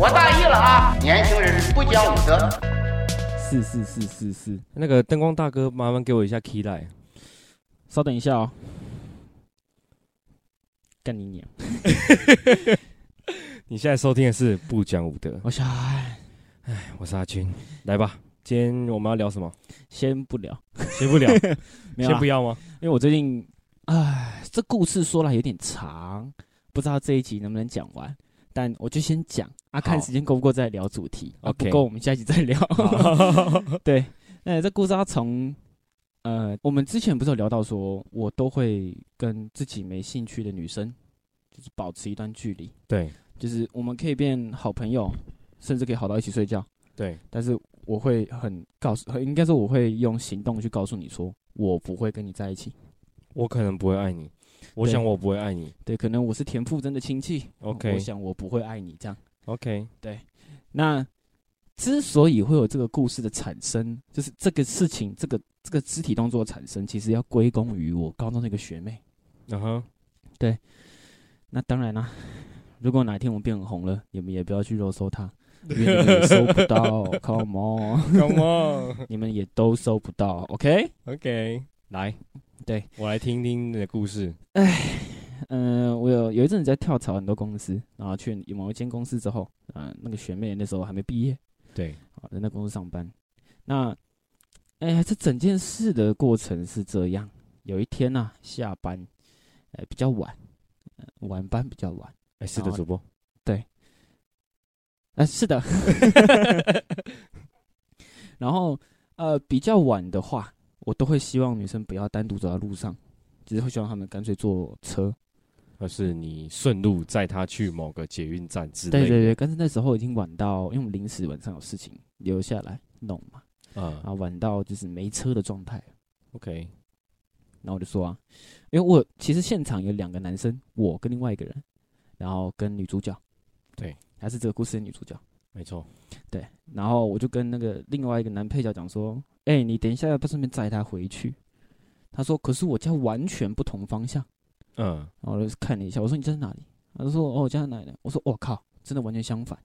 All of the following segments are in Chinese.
我大意了啊！年轻人不讲武德。是是是是是，那个灯光大哥，麻烦给我一下 key line。稍等一下哦。干你娘！你现在收听的是不讲武德，我小孩我是阿军，来吧。今天我们要聊什么？先不聊，先不聊，没有啊先不要吗？因为我最近，哎，这故事说来有点长，不知道这一集能不能讲完。但我就先讲啊，看时间够不够再聊主题。啊 OK 不够我们下一集再聊。对，那这故事要从，呃，我们之前不是有聊到说，我都会跟自己没兴趣的女生，就是保持一段距离，对就是我们可以变好朋友，甚至可以好到一起睡觉。对，但是我会很告诉，应该说我会用行动去告诉你说，我不会跟你在一起。我可能不会爱你，我想我不会爱你。对，可能我是田馥甄的亲戚 OK 我想我不会爱你这样。OK，对那之所以会有这个故事的产生，就是这个事情，这个这个肢体动作的产生，其实要归功于我高中的一个学妹。嗯哼，对那当然啦、如果哪天我们变很红了，你们也不要去肉搜她，因为你们也搜不到，Come on，Come on，你们也都搜不到，OK？OK，来，对我来听听你的故事。哎嗯、我有有一阵子在跳槽很多公司，然后去某一间公司之后，嗯、那个学妹那时候还没毕业，对，啊，在那公司上班。那，哎、这整件事的过程是这样：有一天啊、下班，呃，比较晚，呃晚班比较晚。哎，是的，主播。对啊，是的。然后，呃，比较晚的话，我都会希望女生不要单独走在路上，只是会希望他们干脆坐车。而是你顺路载她去某个捷运站之类的。对对对，但是那时候已经晚到，因为我们临时晚上有事情留下来弄嘛，啊然后晚到就是没车的状态。，OK，然后我就说啊，因为我其实现场有两个男生，我跟另外一个人，然后跟女主角，对，还是这个故事的女主角，没错。对，然后我就跟那个另外一个男配角讲说，哎、你等一下要不要顺便载他回去？他说，可是我家完全不同方向。嗯，然后我就看了一下，我说你家在哪里？他说哦，我家在哪里呢？我说我、靠，真的完全相反。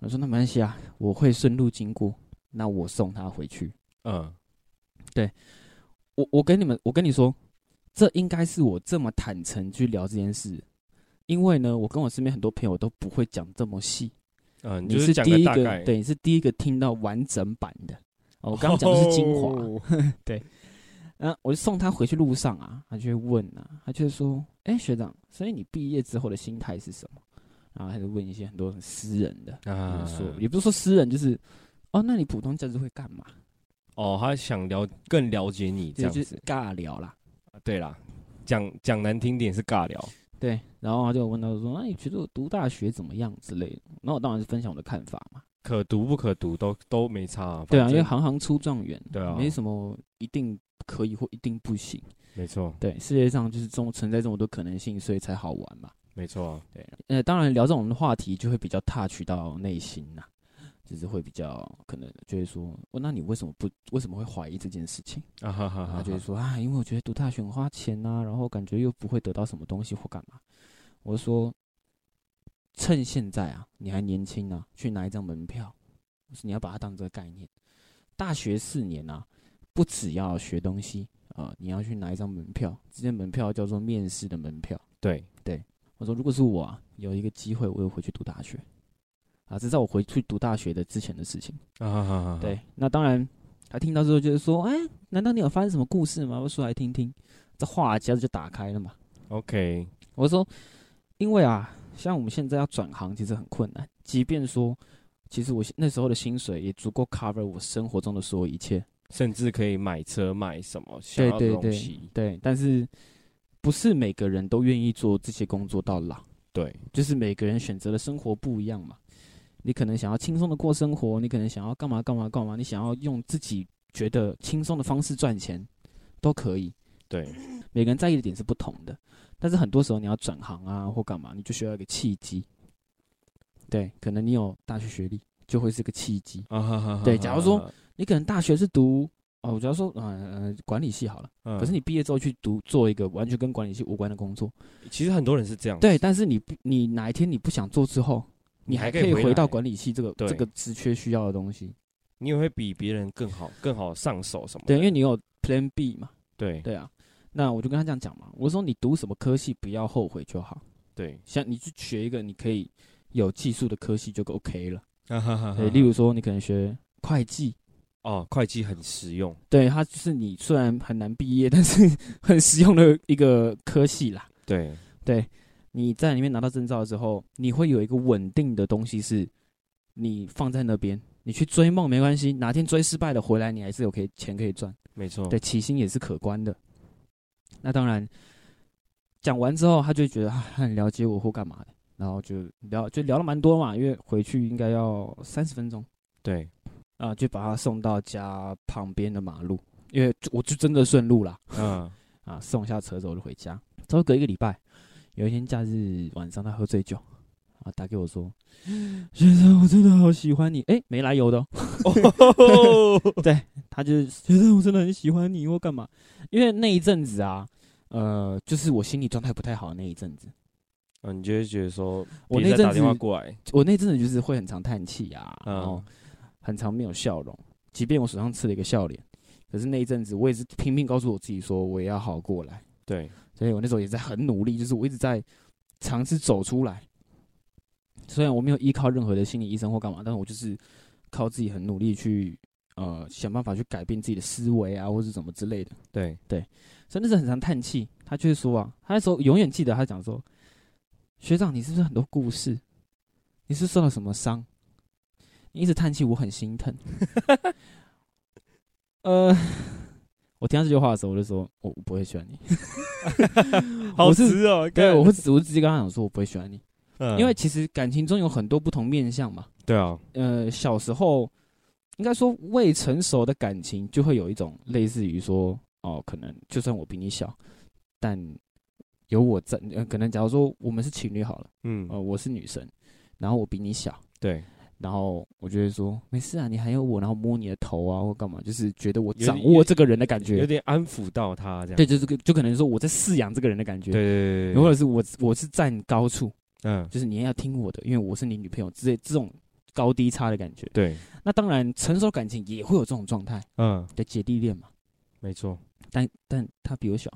我说那没关系啊，我会顺路经过，那我送他回去。嗯，对我我跟你们，我跟你说，这应该是我这么坦诚去聊这件事，因为呢，我跟我身边很多朋友都不会讲这么细。嗯，你是是第一个。对，你是第一个听到完整版的。哦，我刚刚讲的是精华。哦嗯、我就送他回去路上啊，他就会问啊，他就会说，哎、学长，所以你毕业之后的心态是什么？然后他就问一些很多很私人的，啊说，也不是说私人，就是，哦，那你普通假日会干嘛？哦，他想了更了解你这样子就就是。尬聊啦。对啦，讲讲难听点是尬聊。对，然后他就问他说：“那、你觉得我读大学怎么样之类的？”那我当然是分享我的看法嘛。可读不可读都都没差、啊。对啊，因为行行出状元，对啊没什么一定可以或一定不行。没错对，世界上就是这么存在这么多可能性，所以才好玩嘛。没错啊，对，呃，当然聊这种话题就会比较 touch 到内心呐、就是会比较可能就会说：“哦，那你为什么不为什么会怀疑这件事情？”啊哈哈哈哈他就会说啊，因为我觉得读大学很花钱呐、然后感觉又不会得到什么东西或干嘛。我就说，趁现在啊，你还年轻啊，去拿一张门票，就是你要把它当这个概念。大学四年啊，不只要学东西啊、呃你要去拿一张门票，这张门票叫做面试的门票。对对，我说，如果是我啊，有一个机会，我又回去读大学。啊，这是在我回去读大学的之前的事情。啊。对，那当然，他听到之后就是说，哎，难道你有发生什么故事吗？我说来听听。这话匣子就打开了嘛。，OK，我说，因为啊，像我们现在要转行，其实很困难。即便说，其实我那时候的薪水也足够 cover 我生活中的所有一切。甚至可以买车买什么想要的对对对。对，但是不是每个人都愿意做这些工作到老，对就是每个人选择的生活不一样嘛。你可能想要轻松的过生活，你可能想要干嘛干嘛干嘛，你想要用自己觉得轻松的方式赚钱，都可以。对每个人在意的点是不同的，但是很多时候你要转行啊或干嘛，你就需要一个契机。对，可能你有大学学历，就会是个契机。啊哈哈哈。对假如说你可能大学是读哦，假如说呃呃管理系好了，嗯，可是你毕业之后去读做一个完全跟管理系无关的工作，其实很多人是这样。对，但是你不你哪一天你不想做之后，你还可以回到管理系这个这个职缺需要的东西。你也会比别人更好，更好上手什么的。对，因为你有 Plan B 嘛。对对啊，那我就跟他这样讲嘛，我说你读什么科系不要后悔就好，对，像你去学一个你可以有技术的科系就 OK 了。哈哈哈对，例如说你可能学会计，哦，会计很实用。对，它就是你虽然很难毕业，但是 很实用的一个科系啦。对，对，你在里面拿到证照之后，你会有一个稳定的东西是，你放在那边，你去追梦没关系，哪天追失败了回来，你还是有可以钱可以赚。没错。对，起薪也是可观的。那当然，讲完之后，他就觉得啊他很了解我或干嘛的，然后就聊就聊了蛮多嘛，因为回去应该要三十分钟对，啊，就把他送到家旁边的马路，因为我就真的顺路啦嗯，啊，送下车之后就回家。之后隔一个礼拜，有一天假日晚上，他喝醉酒啊，打给我说：“先生，我真的好喜欢你。”哎，没来由的、哦，对他就是觉得我真的很喜欢你或干嘛，因为那一阵子啊，呃，就是我心理状态不太好的那一阵子，嗯，你就会觉得说，我那阵别人打电话子过来，我那阵子就是会很常叹气啊，嗯。然后很常没有笑容，即便我手上刺了一个笑脸，可是那一阵子我也是拼命告诉我自己说我也要好过来，对，所以我那时候也在很努力，就是我一直在尝试走出来。虽然我没有依靠任何的心理医生或干嘛，但是我就是靠自己很努力去呃想办法去改变自己的思维啊，或是什么之类的。对，所以那时候很常叹气，他就是说啊，他那时候永远记得他讲说，学长你是不是很多故事？你是受了什么伤？你一直叹气，我很心疼。呃，我听到这句话的时候，我就说，我我不会喜欢你。好直哦，对，我会直我直接跟他讲说，我不会喜欢你，嗯因为其实感情中有很多不同面相嘛。对啊，呃，小时候应该说未成熟的感情，就会有一种类似于说，哦，可能就算我比你小，但有我在，呃，可能假如说我们是情侣好了，嗯，呃，我是女生，然后我比你小，对，然后我就会说没事啊，你还有我，然后摸你的头啊，或干嘛，就是觉得我掌握这个人的感觉。有觉，点安抚到他这样。对，就是就可能说我在饲养这个人的感觉，对对对，或者是我我是站高处，嗯，就是你也要听我的，因为我是你女朋友之类这种高低差的感觉。对，那当然，成熟感情也会有这种状态嗯，的姐弟恋嘛，没错。但但他比我小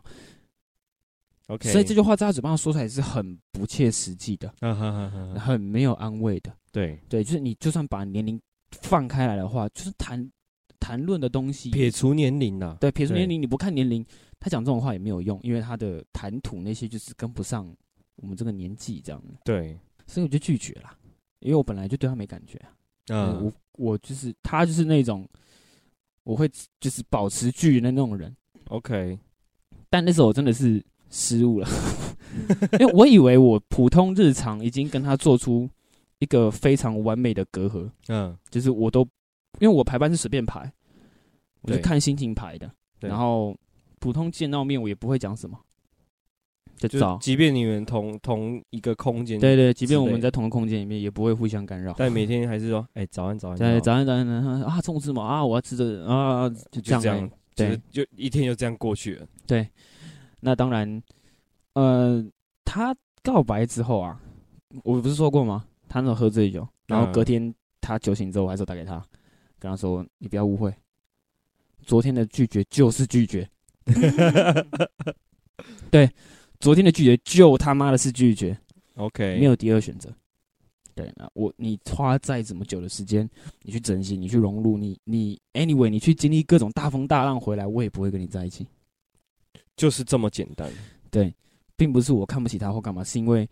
，OK，所以这句话在他嘴巴上说出来是很不切实际的，啊哈哈哈哈，很没有安慰的。对，对，就是你就算把年龄放开来的话，就是谈谈论的东西，撇除年龄呐，对撇除年龄，你不看年龄，他讲这种话也没有用，因为他的谈吐那些就是跟不上我们这个年纪这样的，对，所以我就拒绝了，因为我本来就对他没感觉啊。嗯，嗯我我就是他就是那种我会就是保持距离的那种人，，OK，但那时候我真的是失误了，因为我以为我普通日常已经跟他做出一个非常完美的隔阂，嗯，就是我都因为我排班是随便排，我是看心情排的，对然后普通见到面我也不会讲什么，就。即便你们同同一个空间，对，对，即便我们在同个空间里面，也不会互相干扰。但每天 还是说，哎，早安早安，对，早安早安啊，中午吃吗？啊，我要吃这个啊，就这样对就一天就这样过去了。对，那当然，呃，他告白之后啊，我不是说过吗？他那时候喝醉酒，然后嗯隔天他酒醒之后，我还是打给他，跟他说：“你不要误会，昨天的拒绝就是拒绝。对，昨天的拒绝就他妈的是拒绝，OK，没有第二选择。对，那我你花再怎么久的时间，你去珍惜，你去融入，你你 anyway，你去经历各种大风大浪回来，我也不会跟你在一起。就是这么简单。对，并不是我看不起他或干嘛，是因为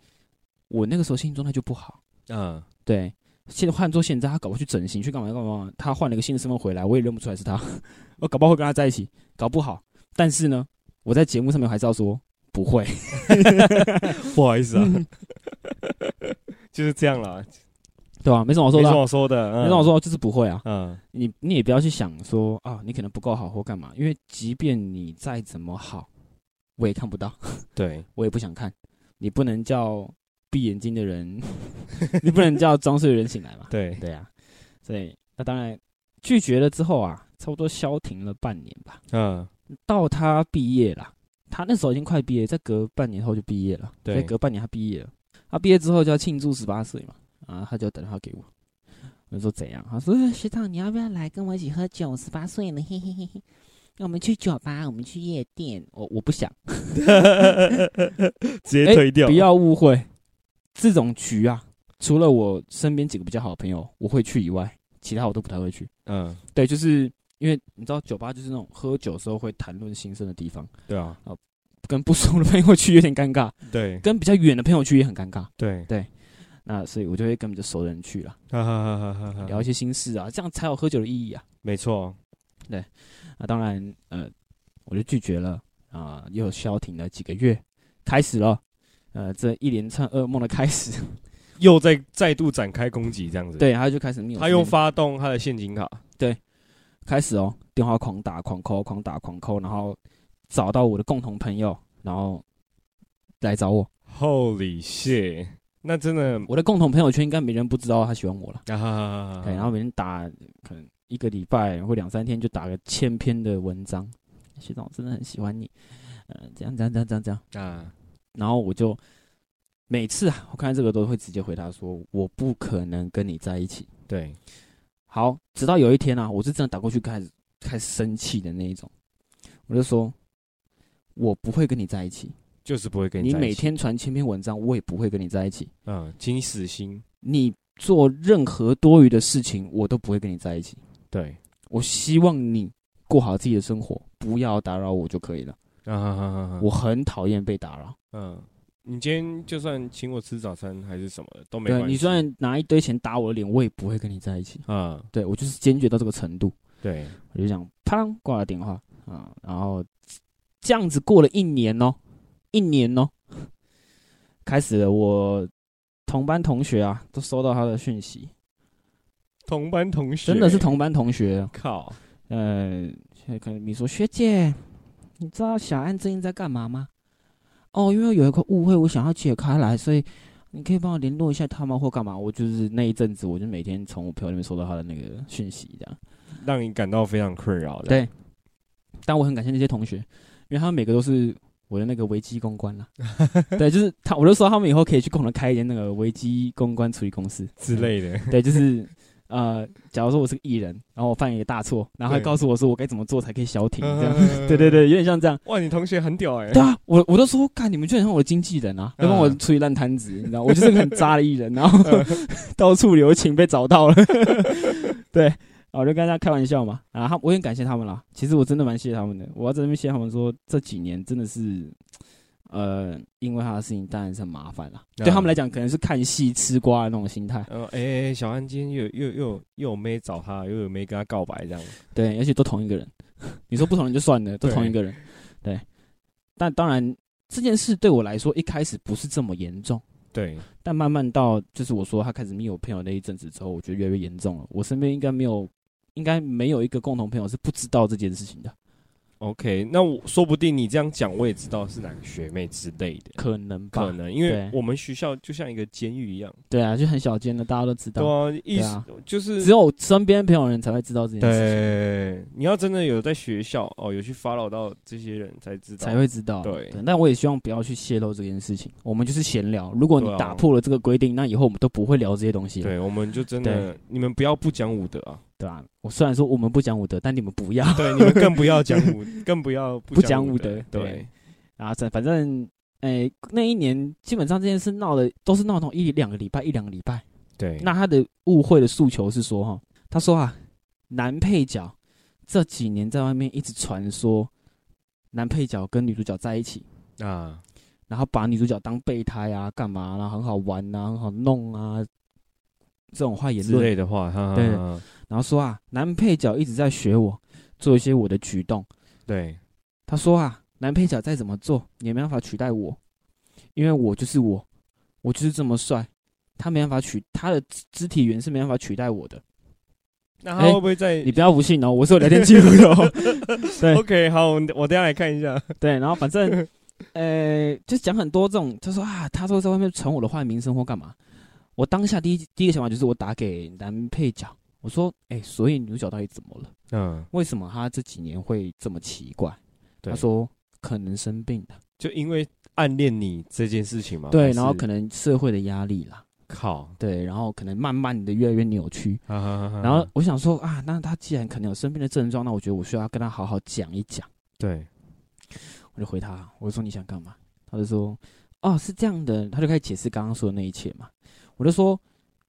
我那个时候心理状态就不好。嗯，对，现在换做现在，他搞不好去整形，去干嘛干嘛，他换了一个新的身份回来，我也认不出来是他，我搞不好会跟他在一起，搞不好。但是呢，我在节目上面还是要说不会。不好意思啊，就是这样啦，对吧、没什么好说的没什么好说的，没什么好说，就是不会啊。嗯，你你也不要去想说啊，你可能不够好或干嘛，因为即便你再怎么好，我也看不到，对，我也不想看。你不能叫闭眼睛的人，你不能叫装睡的人醒来嘛。对，对啊，所以那当然拒绝了之后啊，差不多消停了半年吧。嗯，到他毕业了，他那时候已经快毕业，再隔半年后就毕业了。对隔半年他毕业了。他毕业之后就要庆祝十八岁嘛，啊，他就打电话给我，我就说怎样？他说呃学长你要不要来跟我一起喝酒？十八岁了，嘿嘿嘿嘿。那我们去酒吧，我们去夜店。我我不想，直接推掉。不要误会，这种局啊，除了我身边几个比较好的朋友我会去以外，其他我都不太会去。嗯，对，就是因为你知道，酒吧就是那种喝酒时候会谈论心声的地方，对啊，跟不熟的朋友去有点尴尬，对。跟比较远的朋友去也很尴尬。对，那所以我就会跟比较熟的人去了，哈哈哈哈哈哈，聊一些心事啊，这样才有喝酒的意义啊。没错，对。那当然，呃，我就拒绝了啊、又消停了几个月，开始了，呃，这一连串噩梦的开始。又在再度展开攻击，这样子。，对，他就开始密我他又发动他的陷阱卡。对开始哦，电话狂打、狂扣、狂打、狂扣，然后找到我的共同朋友，然后来找我。Holy shit！那真的我的共同朋友圈应该没人不知道他喜欢我了。啊哈哈哈对，然后每天打可能一个礼拜或两三天就打个千篇的文章，学长我真的很喜欢你，呃，这样这样这样这样这样，啊，然后我就每次啊，我看这个都会直接回答说我不可能跟你在一起。对，好，直到有一天啊，我是真的打过去开始开始生气的那一种，我就说我不会跟你在一起，就是不会跟你在一起每天传千篇文章，我也不会跟你在一起，嗯，请你死心。你做任何多余的事情，我都不会跟你在一起。对，我希望你过好自己的生活，不要打扰我就可以了。啊哈哈哈哈，我很讨厌被打扰。嗯，你今天就算请我吃早餐还是什么的都没关系。你虽然拿一堆钱打我的脸，我也不会跟你在一起。啊，对我就是坚决到这个程度，对，我就想啪啷挂了电话。啊，然后这样子过了一年哦，一年哦，开始了我同班同学啊都收到他的讯息，同班同学。真的是同班同学。靠，呃，现在可能你说学姐，你知道小安最近在干嘛吗？哦，因为有一个误会，我想要解开来，所以你可以帮我联络一下他吗？或干嘛？我就是那一阵子，我就每天从我朋友那边收到他的那个讯息，这样。让你感到非常困扰的。对，但我很感谢那些同学，因为他们每个都是我的那个危机公关啦。对，就是他，我就说他们以后可以去共同开一间那个危机公关处理公司之类的。对，就是呃，假如说我是个艺人，然后我犯一个大错，然后他告诉我说我该怎么做才可以消停，这样。嗯 对对对，有点像这样。哇，你同学很屌哎。对啊，我我都说，看你们居然像我的经纪人啊，要帮我处理烂摊子，你知道，我就是个很渣的艺人，然后 到处留情被找到了。对，啊我就跟大家开玩笑嘛，啊，他我也很感谢他们啦。其实我真的蛮谢谢他们的，我要在那边谢谢他们说，这几年真的是，呃，因为他的事情当然是很麻烦啦，对他们来讲可能是看戏吃瓜的那种心态，然后哎、哎小安今天又又又又有妹找他，又有妹跟他告白这样。对，而且都同一个人。你说不同人就算了，都同一个人，对。但当然，这件事对我来说一开始不是这么严重。对，但慢慢到就是我说他开始密我朋友那一阵子之后，我觉得越来越严重了。我身边应该没有，应该没有一个共同朋友是不知道这件事情的，OK，那我说不定你这样讲，我也知道是哪个学妹之类的，可能吧？可能因为我们学校就像一个监狱一样，对啊，就很小间的，大家都知道，对啊，意思啊。就是只有身边朋友人才会知道这件事情，对，你要真的有在学校哦，有去 follow 到这些人才知道，才会知道。对。但我也希望不要去泄露这件事情。我们就是闲聊，如果你打破了这个规定，那以后我们都不会聊这些东西了，对，我们就真的，你们不要不讲武德啊，对吧、我虽然说我们不讲武德，但你们不要。对，你们更不要讲武，更不要不讲武德对。对，啊，这反正，诶、那一年基本上这件事闹的都是闹到一两个礼拜，一两个礼拜。对，那他的误会的诉求是说，哈，他说啊，男配角这几年在外面一直传说男配角跟女主角在一起，啊，然后把女主角当备胎啊，干嘛然后很好玩啊，很好弄啊，这种话言之论，类的话，哈哈对然后说啊，男配角一直在学我做一些我的举动。对，他说啊，男配角再怎么做也没办法取代我，因为我就是我，我就是这么帅，他没办法取他的肢肢体语言是没办法取代我的。那他哎会不会在你不要不信哦，我是有聊天记录的哦。对 OK，好，我我等下来看一下。对，然后反正呃，就讲很多这种，他说啊，他说在外面传我的坏名声或干嘛。我当下第一第一个想法就是我打给男配角，我说，哎、所以女主角到底怎么了？嗯，为什么她这几年会这么奇怪？对他说可能生病了。就因为暗恋你这件事情嘛。对，然后可能社会的压力啦，靠，对，然后可能慢慢的越来越扭曲。然然后我想说啊，那他既然可能有生病的症状，那我觉得我需要跟他好好讲一讲。对，我就回他，我就说你想干嘛？他就说哦是这样的，他就开始解释刚刚说的那一切嘛。我就说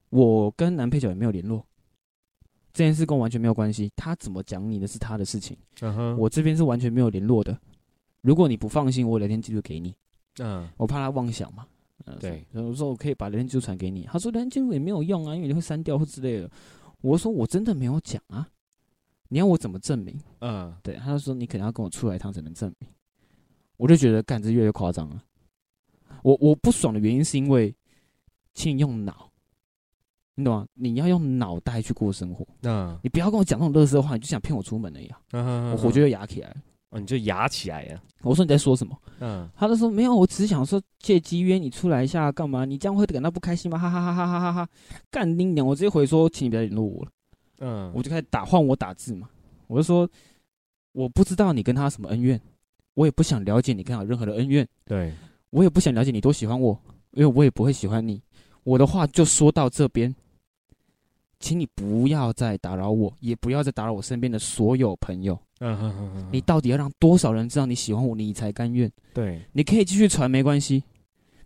我跟男配角也没有联络，这件事跟我完全没有关系。他怎么讲你的是他的事情，我这边是完全没有联络的。如果你不放心，我聊天记录给你，嗯，我怕他妄想嘛。呃对，然后我说我可以把聊天记录传给你。他说聊天记录也没有用啊，因为你会删掉或之类的。我说我真的没有讲啊，你要我怎么证明？嗯，对，他就说你可能要跟我出来一趟才能证明。我就觉得干这越来越夸张了。我我不爽的原因是因为，请你用脑，你懂吗？你要用脑袋去过生活，嗯，你不要跟我讲那种乐色话，你就想骗我出门而已啊！我我火就要压起来了。哦，你就压起来呀，我说你在说什么？嗯，他就说没有，我只是想说借机约你出来一下，干嘛？你这样会感到不开心吗？哈哈哈哈哈哈哈！干你娘！我直接回说，请你不要联络我了。嗯，我就开始打换我打字嘛，我就说我不知道你跟他什么恩怨，我也不想了解你跟他有任何的恩怨，对，我也不想了解你多喜欢我，因为我也不会喜欢你。我的话就说到这边，请你不要再打扰我，也不要再打扰我身边的所有朋友。嗯哼哼哼，你到底要让多少人知道你喜欢我，你才甘愿？对，你可以继续传没关系，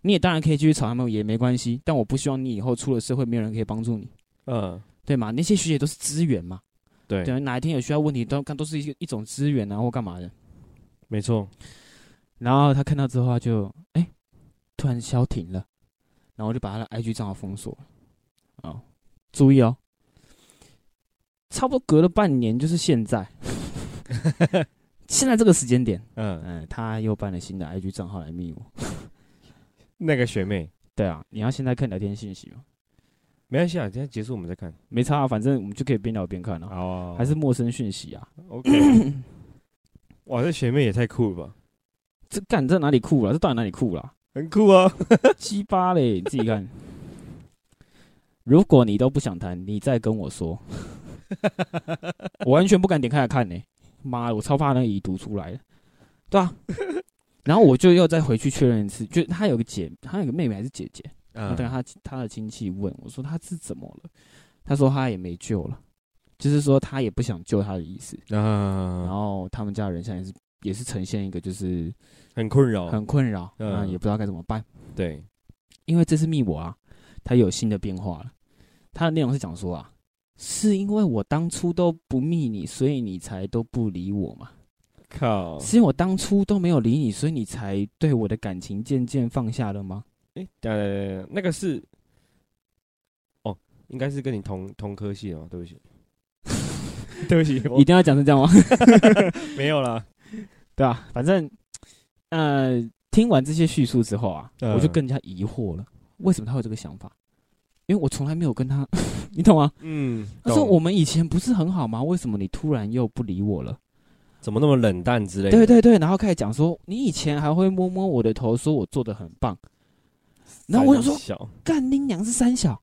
你也当然可以继续吵他们也没关系，但我不希望你以后出了社会没有人可以帮助你，嗯，对吗？那些学姐都是资源嘛，对，对，哪一天有需要问题都看都是一一种资源啊或干嘛的。没错，然后他看到之后，他就哎、突然消停了，然后我就把他的 IG 账号封锁了。哦，注意哦，差不多隔了半年，就是现在，现在这个时间点，嗯，嗯、他又办了新的 IG 账号来密我。那个学妹，对啊，你要现在看聊天信息吗？没关系啊，今天结束我们再看，没差、啊，反正我们就可以边聊边看啊。哦还是陌生讯息啊？OK，哇，这学妹也太酷了吧，这干这哪里酷了？这到底哪里酷了？很酷啊，鸡巴嘞，你自己看。如果你都不想谈，你再跟我说。我完全不敢点开来看呢、妈的，我超怕那个已读出来的，对啊。然后我就又再回去确认一次，就他有个姐，他有个妹妹还是姐姐，然后他他的亲戚问我说他是怎么了，他说他也没救了，就是说他也不想救他的意思。然啊，后他们家人现在是也是呈现一个就是很困扰，很困扰，嗯啊、也不知道该怎么办。对，因为这次密我啊，它有新的变化了。它的内容是讲说啊，是因为我当初都不密你，所以你才都不理我嘛？靠，是因为我当初都没有理你，所以你才对我的感情渐渐放下了吗？哎，呃，那个是，哦，应该是跟你同同科系的嘛，对不起，对不起，一定要讲成这样吗？没有啦，对啊，反正呃，听完这些叙述之后啊，嗯我就更加疑惑了，为什么他会有这个想法？因为我从来没有跟他，你懂吗？嗯，他说懂我们以前不是很好吗？为什么你突然又不理我了？怎么那么冷淡之类的，对对对，然后开始讲说，你以前还会摸摸我的头，说我做的很棒。然后我想说，小，干你娘是三小。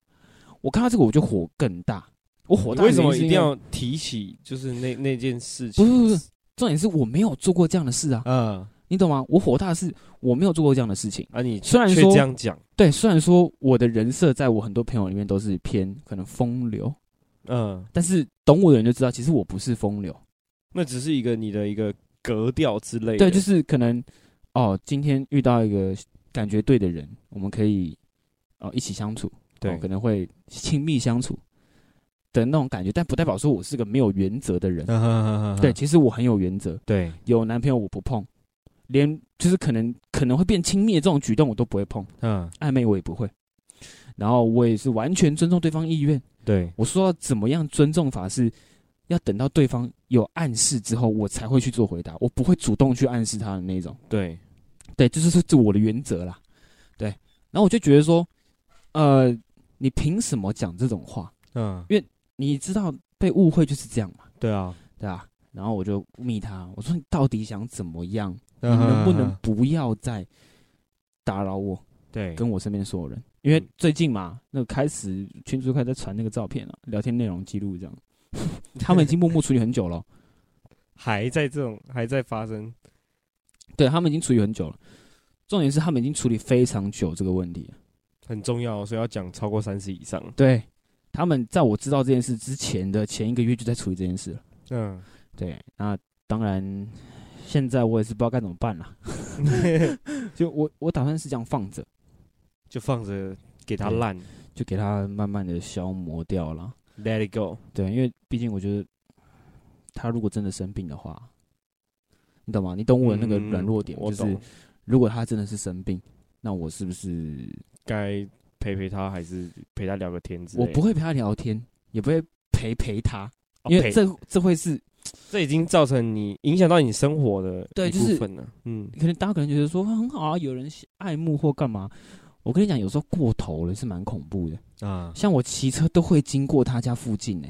我看到这个我就火更大，我火大的为什么原因是因为一定要提起就是那那件事情？不是不是，重点是我没有做过这样的事啊，嗯。你懂吗？我火大的是我没有做过这样的事情。啊，你虽然说这样讲，对，虽然说我的人设在我很多朋友里面都是偏可能风流，嗯，但是懂我的人就知道，其实我不是风流。那只是一个你的一个格调之类的，对，就是可能哦，今天遇到一个感觉对的人，我们可以哦一起相处，对。哦可能会亲密相处的那种感觉，但不代表说我是个没有原则的人。嗯对，其实我很有原则，对，有男朋友我不碰，连就是可能可能会变亲密的这种举动我都不会碰，嗯，暧昧我也不会。然后我也是完全尊重对方意愿。对，我说要怎么样尊重法是，要等到对方有暗示之后，我才会去做回答，我不会主动去暗示他的那种。对，对，这就是这我的原则啦。对，然后我就觉得说，呃，你凭什么讲这种话？嗯，你知道被误会就是这样嘛，对啊，对啊？然后我就密他，我说你到底想怎么样？你嗯能不能不要再打扰我对跟我身边所有人？因为嗯最近嘛，那个开始群主开始在传那个照片了，聊天内容记录这样，他们已经默默处理很久了。还在这种还在发生？对他们已经处理很久了。重点是他们已经处理非常久这个问题。很重要，所以要讲超过三十以上。对，他们在我知道这件事之前的前一个月就在处理这件事了。嗯，对，那当然，现在我也是不知道该怎么办了。就我我打算是这样放着，就放着给它烂就给它慢慢的消磨掉了。，Let it go。对，因为毕竟我觉得，他如果真的生病的话，你懂吗？你懂我的那个嗯软弱点，就是，如果他真的是生病，那我是不是该陪陪他，还是陪他聊个天之类的？我不会陪他聊天，也不会陪陪他，哦因为这这会是这已经造成你影响到你生活的一对就是部分了。嗯，可能大家可能觉得说很好啊，有人爱慕或干嘛。我跟你讲，有时候过头了是蛮恐怖的。啊，像我骑车都会经过他家附近呢、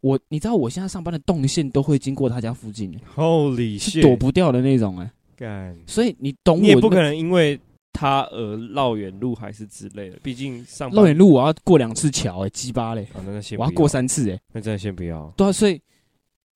我你知道我现在上班的动线都会经过他家附近、欸，Holy 是 shit！躲不掉的那种哎、干，所以你懂我，你也不可能因为他而绕远路还是之类的，毕竟上班绕远路我要过两次桥哎、鸡巴嘞，啊，那那先我要不过三次哎、那真的先不要。对啊，所以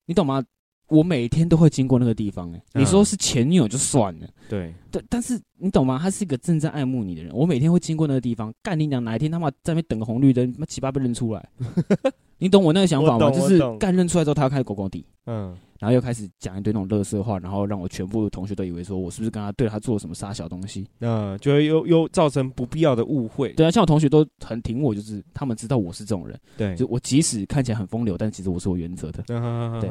你懂吗？我每天都会经过那个地方哎、嗯你说是前女友就算了，对，对，但是你懂吗？他是一个正在爱慕你的人，我每天会经过那个地方，干你娘！哪一天他妈在那边等个红绿灯，他妈七八被认出来，你懂我那个想法吗？就是干认出来之后，他要开始狗狗地，嗯，然后又开始讲一堆那种乐色话，然后让我全部的同学都以为说我是不是跟他对他做了什么傻小东西？那就会又又造成不必要的误会。对啊，像我同学都很挺我，就是他们知道我是这种人，对就我即使看起来很风流，但其实我是有原则的。嗯对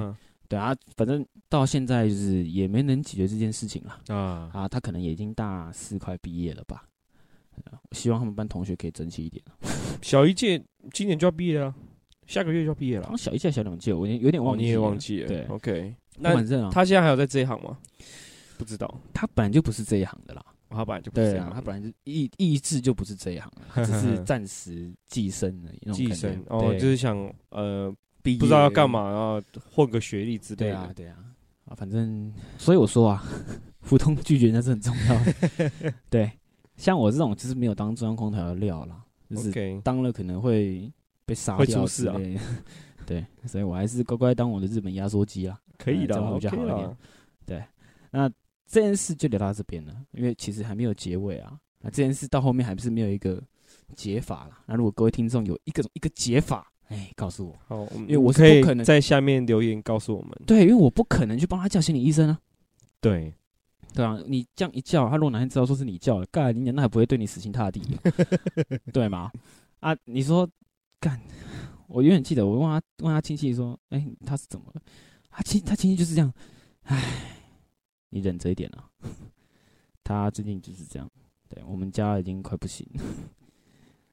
对啊，反正到现在就是也没能解决这件事情了啊，啊。他可能也已经大四快毕业了吧。希望他们班同学可以争气一点。小一届今年就要毕业了，下个月就要毕业了好像。小一届、小两届，我有点忘记了。你也忘记了？对，OK。那反正啊，他现在还有在这一行吗？不知道，他本来就不是这一行的啦。哦他本来就不是对啊，这一行他本来就意意志就不是这一行的，他 只是暂时寄生的那种寄感觉生哦，对就是想呃毕业不知道要干嘛，然后混个学历之类的。对啊，对啊，啊，反正所以我说啊，普通拒绝那是很重要的。对，像我这种就是没有当中央空调的料啦，就是，OK，当了可能会被杀会掉出事啊。对，所以我还是乖乖当我的日本压缩机啊。可以的比较好一点那这件事就聊到这边了，因为其实还没有结尾啊。那这件事到后面还不是没有一个解法啦。那如果各位听众有一个一个解法，哎，告诉我。好，因为我是不可能在下面留言告诉我们。对，因为我不可能去帮他叫心理医生啊。对，对啊，你这样一叫，他如果哪天知道说是你叫的，干你娘，那还不会对你死心塌地，对吗？啊，你说干，我永远记得我问他问他亲戚说，哎、他是怎么了？他亲他亲戚就是这样，唉，你忍着一点啊。他最近就是这样，对我们家已经快不行了，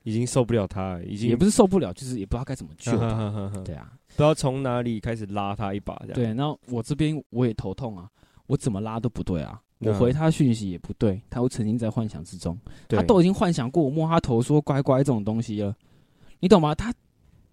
已经受不了他了，已经也不是受不了，就是也不知道该怎么救 对啊，不知道从哪里开始拉他一把，这样。对，那我这边我也头痛啊，我怎么拉都不对啊，我嗯回他讯息也不对，他又沉浸在幻想之中。他都已经幻想过我摸他头说乖乖这种东西了，你懂吗？他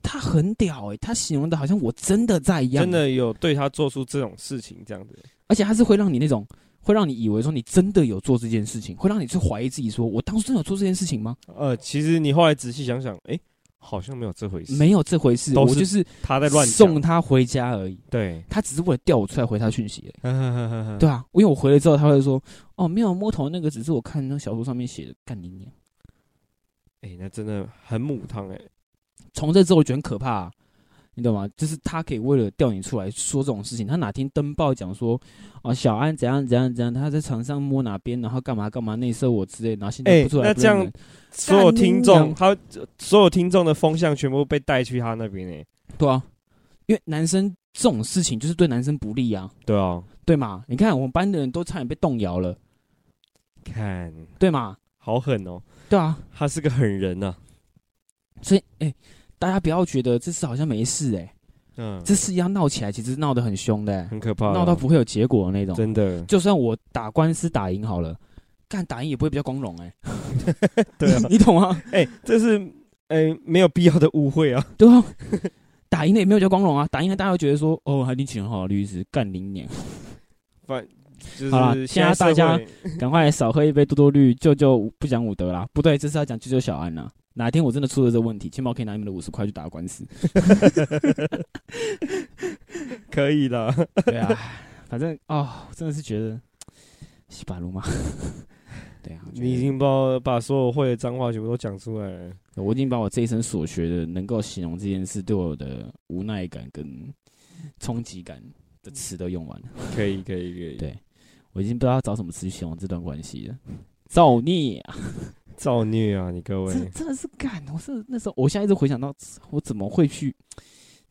他很屌诶、他形容的好像我真的在一样，真，的有对他做出这种事情，这样子。而且他是会让你那种，会让你以为说你真的有做这件事情，会让你去怀疑自己说，我当初真的有做这件事情吗？呃，其实你后来仔细想想，哎，好像没有这回事，没有这回事，我就是他在乱送他回家而已，对，他只是为了调我出来回他讯息而已。对对啊，因为我回来之后，他会说，哦，没有摸头那个，只是我看那小说上面写的，干你娘！哎，那真的很母汤哎，从这之后我觉得很可怕、啊，你懂吗？就是他可以为了调你出来说这种事情，他哪天登报讲说，哦，小安怎样怎样怎样，他在床上摸哪边，然后干嘛干嘛内射我之类，然后现在哎不出来那这样所有听众，他所有听众的风向全部被带去他那边哎，对啊，因为男生这种事情就是对男生不利啊，对啊，对嘛？你看我们班的人都差点被动摇了，看。对嘛？好狠哦，对啊，他是个狠人呐，所以哎、大家不要觉得这事好像没事哎、嗯，这事要闹起来，其实闹得很凶的、很可怕，闹到不会有结果的那种。真的，就算我打官司打赢好了，干打赢也不会比较光荣哎、对啊，你懂吗？哎，这是哎没有必要的误会啊，对啊，打赢了也没有叫光荣啊，打赢了大家会觉得说，哦，还你请很好的律师，干零年，反就好啦是现在大家会。赶快少喝一杯多多绿，救救不讲武德啦。不对，这是要讲救救小安啦。哪天我真的出了这问题，起码我可以拿你们的五十块去打官司。可以的，对啊，反正哦，真的是觉得西巴鲁嘛。对啊，你已经把把所有会的脏话全部都讲出来了。我已经把我这一生所学的能够形容这件事对我的无奈感跟冲击感的词都用完了。可以，可以，可以。对我已经不知道找什么词去形容这段关系了。造孽啊！造孽啊！你各位，真真的是干！我是那时候，我现在一直回想到，我怎么会去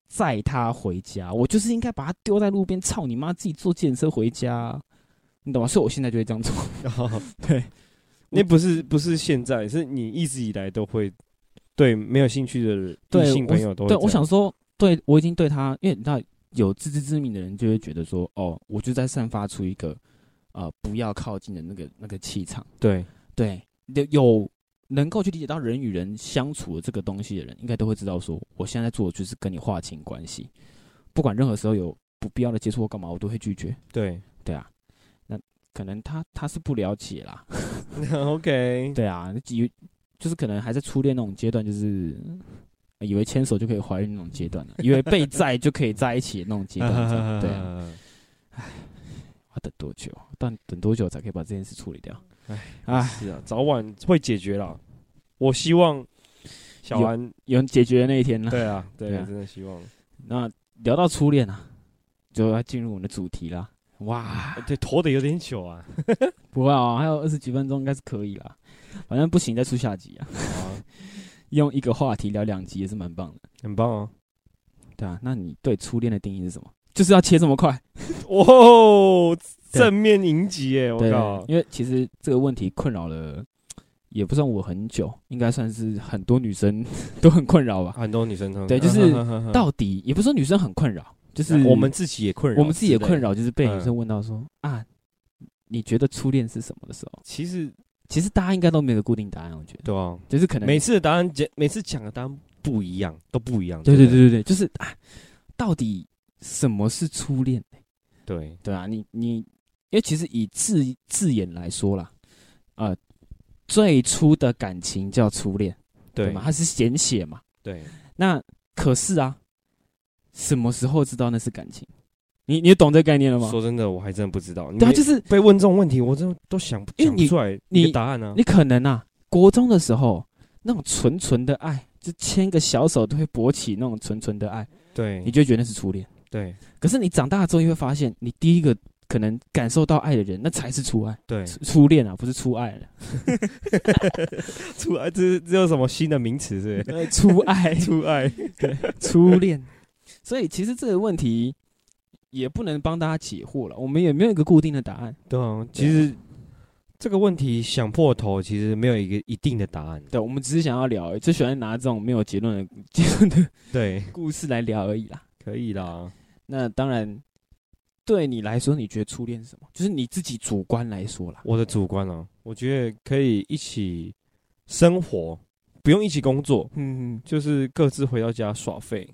载他回家？我就是应该把他丢在路边，操你妈！自己坐电车回家，你懂吗？所以我现在就会这样做。对，那不是不是现在，是你一直以来都会对没有兴趣的异性朋友都对。我想说，对我已经对他，因为你知道有自知之明的人就会觉得说，哦，我就在散发出一个呃不要靠近的那个那个气场。对对。有有能够去理解到人与人相处的这个东西的人，应该都会知道说，我现在做的就是跟你划清关系，不管任何时候有不必要的接触或干嘛，我都会拒绝。对对啊，那可能他他是不了解啦。OK，对啊，有就是可能还在初恋那种阶段，就是以为牵手就可以怀孕那种阶段了以为被 在就可以在一起那种阶段。对啊，唉，要等多久？但等多久才可以把这件事处理掉？哎哎，是啊，早晚会解决了。我希望小安有解决的那一天呢。对啊，对啊，真的希望。那聊到初恋啊，就要进入我们的主题啦。哇，对，拖的有点久啊。不会啊，还有二十几分钟，应该是可以啦。反正不行，再出下集啊。用一个话题聊两集也是蛮棒的，很棒哦。对啊，那你对初恋的定义是什么？就是要切这么快？哇！正面迎击耶！我靠，因为其实这个问题困扰了，也不算我很久，应该算是很多女生都很困扰吧。很多女生都对，就是 到底也不是说女生很困扰，就是我们自己也困扰，我们自己也困扰，就是被女生问到说啊，你觉得初恋是什么的时候？其实其实大家应该都没有固定答案，我觉得对啊，就是可能每次的答案讲，每次讲的答案不一样，都不一样。对对对对对，就是啊，到底什么是初恋？对对啊，你你。因为其实以字字眼来说啦，呃，最初的感情叫初恋，对吗？它是简写嘛？对。那可是啊，什么时候知道那是感情？你你懂这概念了吗？说真的，我还真不知道。对啊，就是被问这种问题，我真的都想不想不出来你答案呢？你可能啊，国中的时候那种纯纯的爱，就牵个小手都会勃起那种纯纯的爱，对，你就觉得那是初恋。对。可是你长大之后，你会发现，你第一个。可能感受到爱的人，那才是初爱。对，初恋啊，不是初爱了。初爱，这这有什么新的名词？是 初爱，初爱，对，初恋。所以其实这个问题也不能帮大家解惑了，我们也没有一个固定的答案。对啊，其实这个问题想破头，其实没有一个一定的答案。对，我们只是想要聊，就喜欢拿这种没有结论的结论的对故事来聊而已啦。可以啦，那当然。对你来说，你觉得初恋是什么？就是你自己主观来说啦。我的主观啊，我觉得可以一起生活，不用一起工作，嗯嗯，就是各自回到家耍废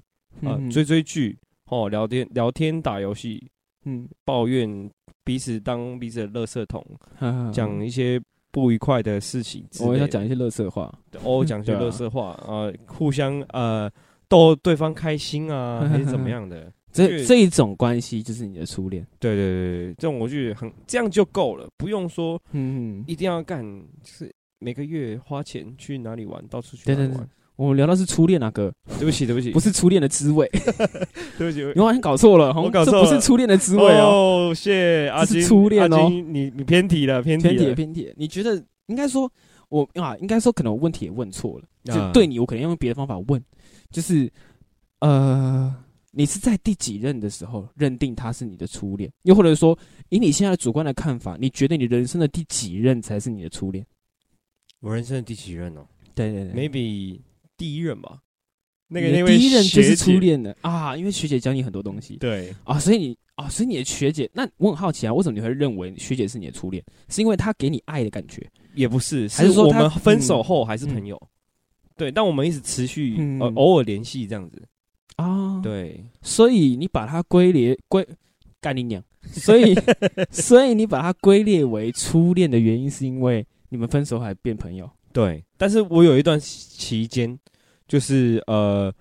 啊，追追剧，哦，聊天聊天打游戏，嗯，抱怨彼此当彼此的垃圾桶，讲一些不愉快的事情，我要讲一些垃圾话，哦，讲一些 垃圾话啊，互相呃逗对方开心啊，还是怎么样的。这这一种关系就是你的初恋，对对对对，这种我觉得很这样就够了，不用说，嗯，一定要干，就是每个月花钱去哪里玩，到处去玩。我们聊到是初恋啊，哥，对不起对不起，不是初恋的滋味，对不起，你好像搞错了，我搞错了，不是初恋的滋味哦，谢阿金，初恋哦，你你偏题了，偏题了，偏题，你觉得应该说，我啊，应该说可能我问题也问错了，就对你，我可能用别的方法问，就是呃。你是在第几任的时候认定他是你的初恋？又或者说，以你现在主观的看法，你觉得你人生的第几任才是你的初恋？我人生的第几任哦？对对对，maybe 第一任吧。那个那位第一任就是初恋的啊，因为学姐教你很多东西。对啊，所以你啊，所以你的学姐，那我很好奇啊，为什么你会认为学姐是你的初恋？是因为她给你爱的感觉？也不是，还是说我们分手后还是朋友？对，但我们一直持续呃偶尔联系这样子。啊，对，所以你把它归列归干你娘，所以所以你把它归列为初恋的原因，是因为你们分手还变朋友。对，但是我有一段期间，就是呃，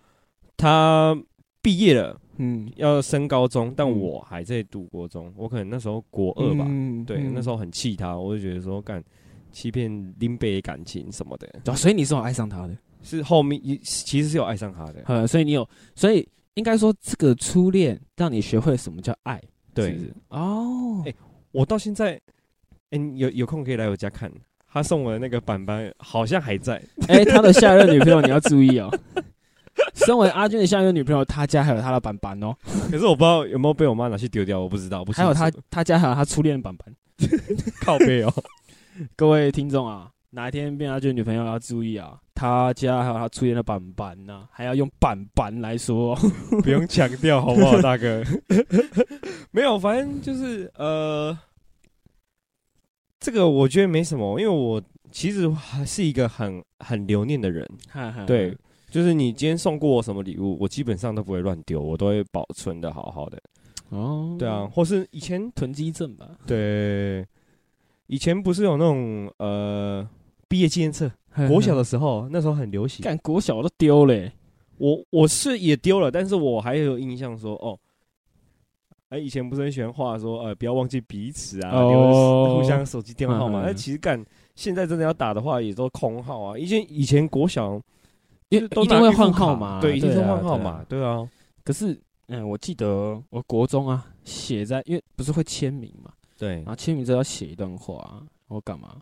他毕业了，嗯，要升高中，但我还在读国中，我可能那时候国二吧，嗯对，那时候很气他，我就觉得说干。欺骗林北的感情什么的。对，所以你是我爱上他的，是后面其实是有爱上他的。呃，所以你有，所以应该说这个初恋让你学会什么叫爱。对，哦，哎，我到现在，哎，有有空可以来我家看。他送我的那个板板好像还在。哎，他的下一任女朋友你要注意哦。身为阿俊的下一任女朋友，他家还有他的板板哦。可是我不知道有没有被我妈拿去丢掉，我不知道。还有他他家还有他初恋的板板，靠背哦。各位听众啊，哪一天变阿俊女朋友要注意啊，他家还有他初恋的板板呢，还要用板板来说，不用强调好不好，大哥？没有，反正就是呃。这个我觉得没什么，因为我其实还是一个很很留念的人。对，就是你今天送过我什么礼物，我基本上都不会乱丢，我都会保存的好好的。哦，对啊，或是以前囤积症吧。对，以前不是有那种呃毕业纪念册，国小的时候那时候很流行。干国小都丢嘞，我我是也丢了，但是我还有印象说哦。哎，以前不是很喜欢画说，呃，不要忘记彼此啊，留互相手机电话号码。那其实干，现在真的要打的话，也都空号啊。以前以前国小，因为一定会换号码，对，一定是换号码，对啊。可是，嗯，我记得我国中啊，写在，因为不是会签名嘛，对，然后签名之后要写一段话，我干嘛？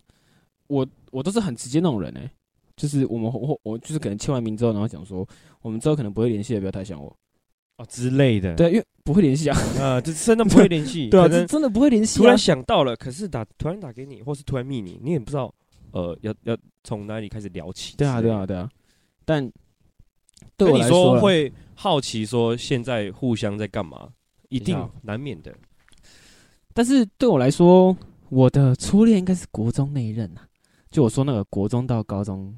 我我都是很直接那种人哎，就是我们我我就是可能签完名之后，然后讲说，我们之后可能不会联系的，不要太想我。哦之类的，对，因为不会联系啊，啊，就真的不会联系，对啊，真的不会联系。突然想到了，可是打突然打给你，或是突然密你，你也不知道，呃，要要从哪里开始聊起。对啊，对啊，对啊。但对我来说，会好奇说现在互相在干嘛，一定难免的。但是对我来说，我的初恋应该是国中那一任啊。就我说那个国中到高中